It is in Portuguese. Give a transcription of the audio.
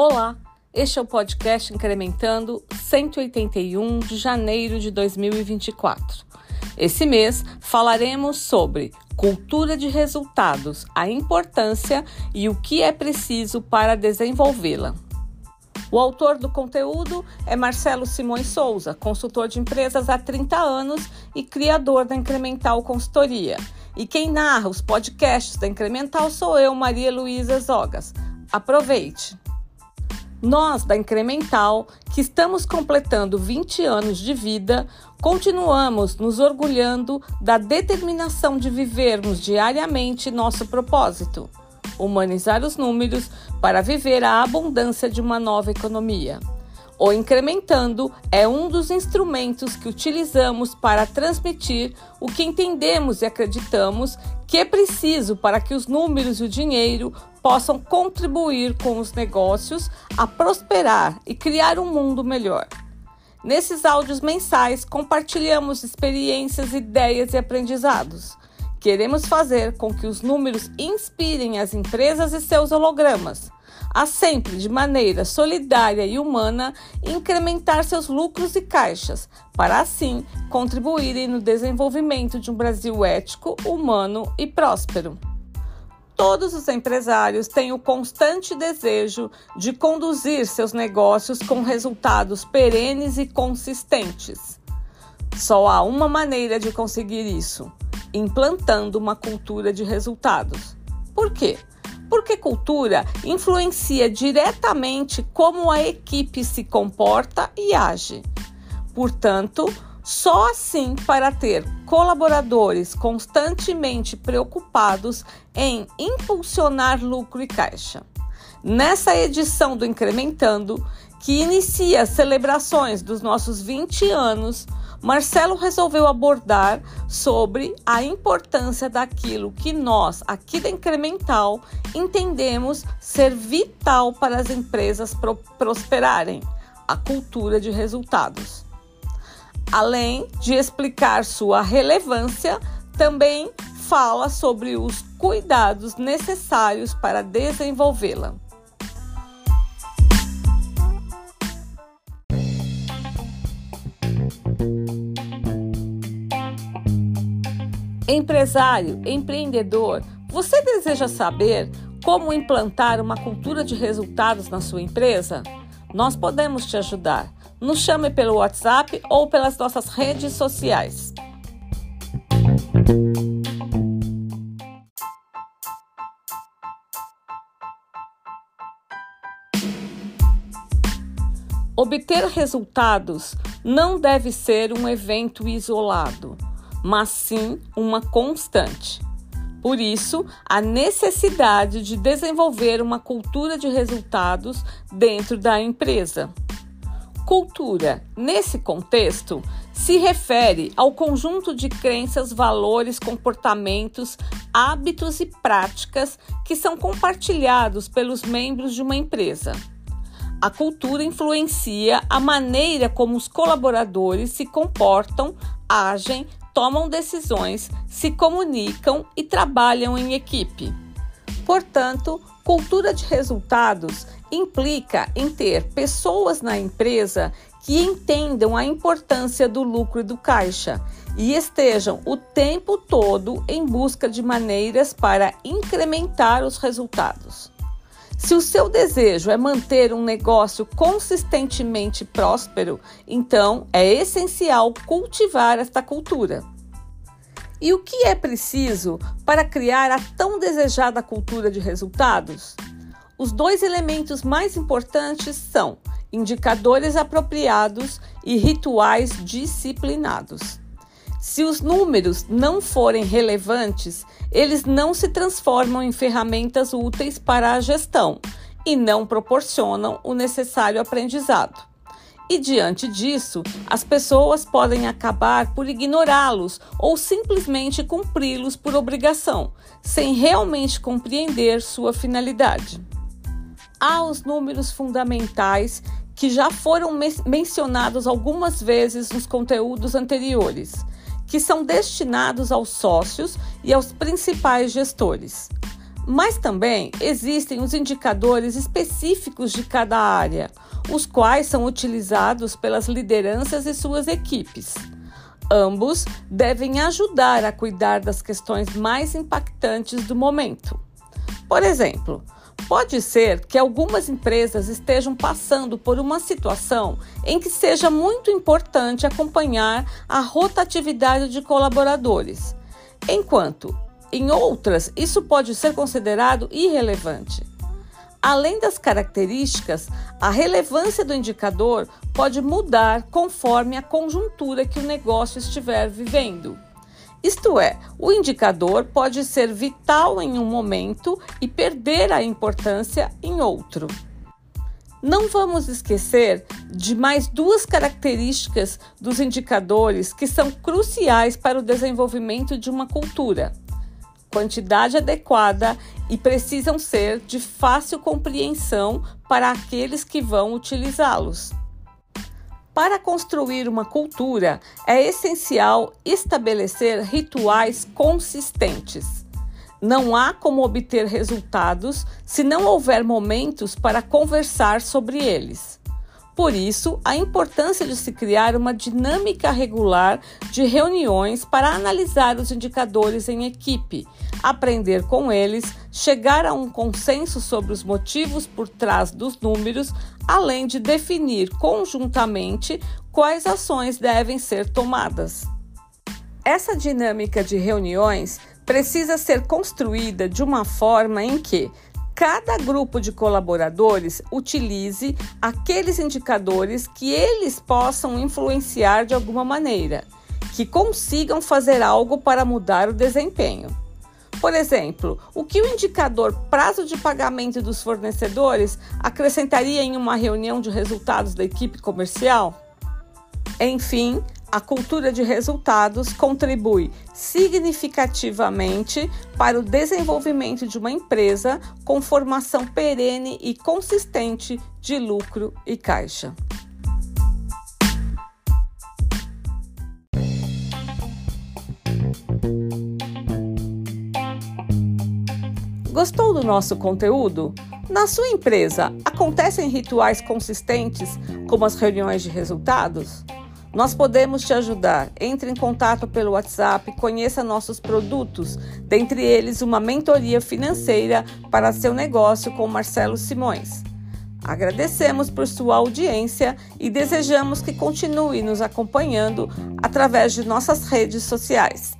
Olá, este é o podcast Incrementando 181 de janeiro de 2024. Esse mês falaremos sobre cultura de resultados, a importância e o que é preciso para desenvolvê-la. O autor do conteúdo é Marcelo Simões Souza, consultor de empresas há 30 anos e criador da Incremental Consultoria. E quem narra os podcasts da Incremental sou eu, Maria Luísa Zogas. Aproveite! Nós, da Incremental, que estamos completando 20 anos de vida, continuamos nos orgulhando da determinação de vivermos diariamente nosso propósito: humanizar os números para viver a abundância de uma nova economia. O incrementando é um dos instrumentos que utilizamos para transmitir o que entendemos e acreditamos que é preciso para que os números e o dinheiro possam contribuir com os negócios a prosperar e criar um mundo melhor. Nesses áudios mensais, compartilhamos experiências, ideias e aprendizados. Queremos fazer com que os números inspirem as empresas e seus hologramas a sempre de maneira solidária e humana incrementar seus lucros e caixas, para assim contribuírem no desenvolvimento de um Brasil ético, humano e próspero. Todos os empresários têm o constante desejo de conduzir seus negócios com resultados perenes e consistentes. Só há uma maneira de conseguir isso: implantando uma cultura de resultados. Por quê? Porque cultura influencia diretamente como a equipe se comporta e age. Portanto, só assim para ter colaboradores constantemente preocupados em impulsionar lucro e caixa. Nessa edição do Incrementando, que inicia as celebrações dos nossos 20 anos, Marcelo resolveu abordar sobre a importância daquilo que nós, aqui da Incremental, entendemos ser vital para as empresas pro prosperarem: a cultura de resultados. Além de explicar sua relevância, também fala sobre os cuidados necessários para desenvolvê-la. Empresário, empreendedor, você deseja saber como implantar uma cultura de resultados na sua empresa? Nós podemos te ajudar. Nos chame pelo WhatsApp ou pelas nossas redes sociais. Obter resultados não deve ser um evento isolado mas sim uma constante. Por isso, a necessidade de desenvolver uma cultura de resultados dentro da empresa. Cultura, nesse contexto, se refere ao conjunto de crenças, valores, comportamentos, hábitos e práticas que são compartilhados pelos membros de uma empresa. A cultura influencia a maneira como os colaboradores se comportam, agem, tomam decisões, se comunicam e trabalham em equipe. Portanto, cultura de resultados implica em ter pessoas na empresa que entendam a importância do lucro e do caixa e estejam o tempo todo em busca de maneiras para incrementar os resultados. Se o seu desejo é manter um negócio consistentemente próspero, então é essencial cultivar esta cultura. E o que é preciso para criar a tão desejada cultura de resultados? Os dois elementos mais importantes são indicadores apropriados e rituais disciplinados. Se os números não forem relevantes, eles não se transformam em ferramentas úteis para a gestão e não proporcionam o necessário aprendizado. E diante disso, as pessoas podem acabar por ignorá-los ou simplesmente cumpri-los por obrigação, sem realmente compreender sua finalidade. Há os números fundamentais que já foram mencionados algumas vezes nos conteúdos anteriores que são destinados aos sócios e aos principais gestores. Mas também existem os indicadores específicos de cada área, os quais são utilizados pelas lideranças e suas equipes. Ambos devem ajudar a cuidar das questões mais impactantes do momento. Por exemplo, pode ser que algumas empresas estejam passando por uma situação em que seja muito importante acompanhar a rotatividade de colaboradores, enquanto em outras, isso pode ser considerado irrelevante. Além das características, a relevância do indicador pode mudar conforme a conjuntura que o negócio estiver vivendo. Isto é, o indicador pode ser vital em um momento e perder a importância em outro. Não vamos esquecer de mais duas características dos indicadores que são cruciais para o desenvolvimento de uma cultura quantidade adequada e precisam ser de fácil compreensão para aqueles que vão utilizá-los. Para construir uma cultura, é essencial estabelecer rituais consistentes. Não há como obter resultados se não houver momentos para conversar sobre eles. Por isso, a importância de se criar uma dinâmica regular de reuniões para analisar os indicadores em equipe, aprender com eles, chegar a um consenso sobre os motivos por trás dos números, além de definir conjuntamente quais ações devem ser tomadas. Essa dinâmica de reuniões precisa ser construída de uma forma em que cada grupo de colaboradores utilize aqueles indicadores que eles possam influenciar de alguma maneira, que consigam fazer algo para mudar o desempenho. Por exemplo, o que o indicador prazo de pagamento dos fornecedores acrescentaria em uma reunião de resultados da equipe comercial? Enfim, a cultura de resultados contribui significativamente para o desenvolvimento de uma empresa com formação perene e consistente de lucro e caixa. Gostou do nosso conteúdo? Na sua empresa, acontecem rituais consistentes, como as reuniões de resultados? Nós podemos te ajudar. Entre em contato pelo WhatsApp, conheça nossos produtos, dentre eles uma mentoria financeira para seu negócio com Marcelo Simões. Agradecemos por sua audiência e desejamos que continue nos acompanhando através de nossas redes sociais.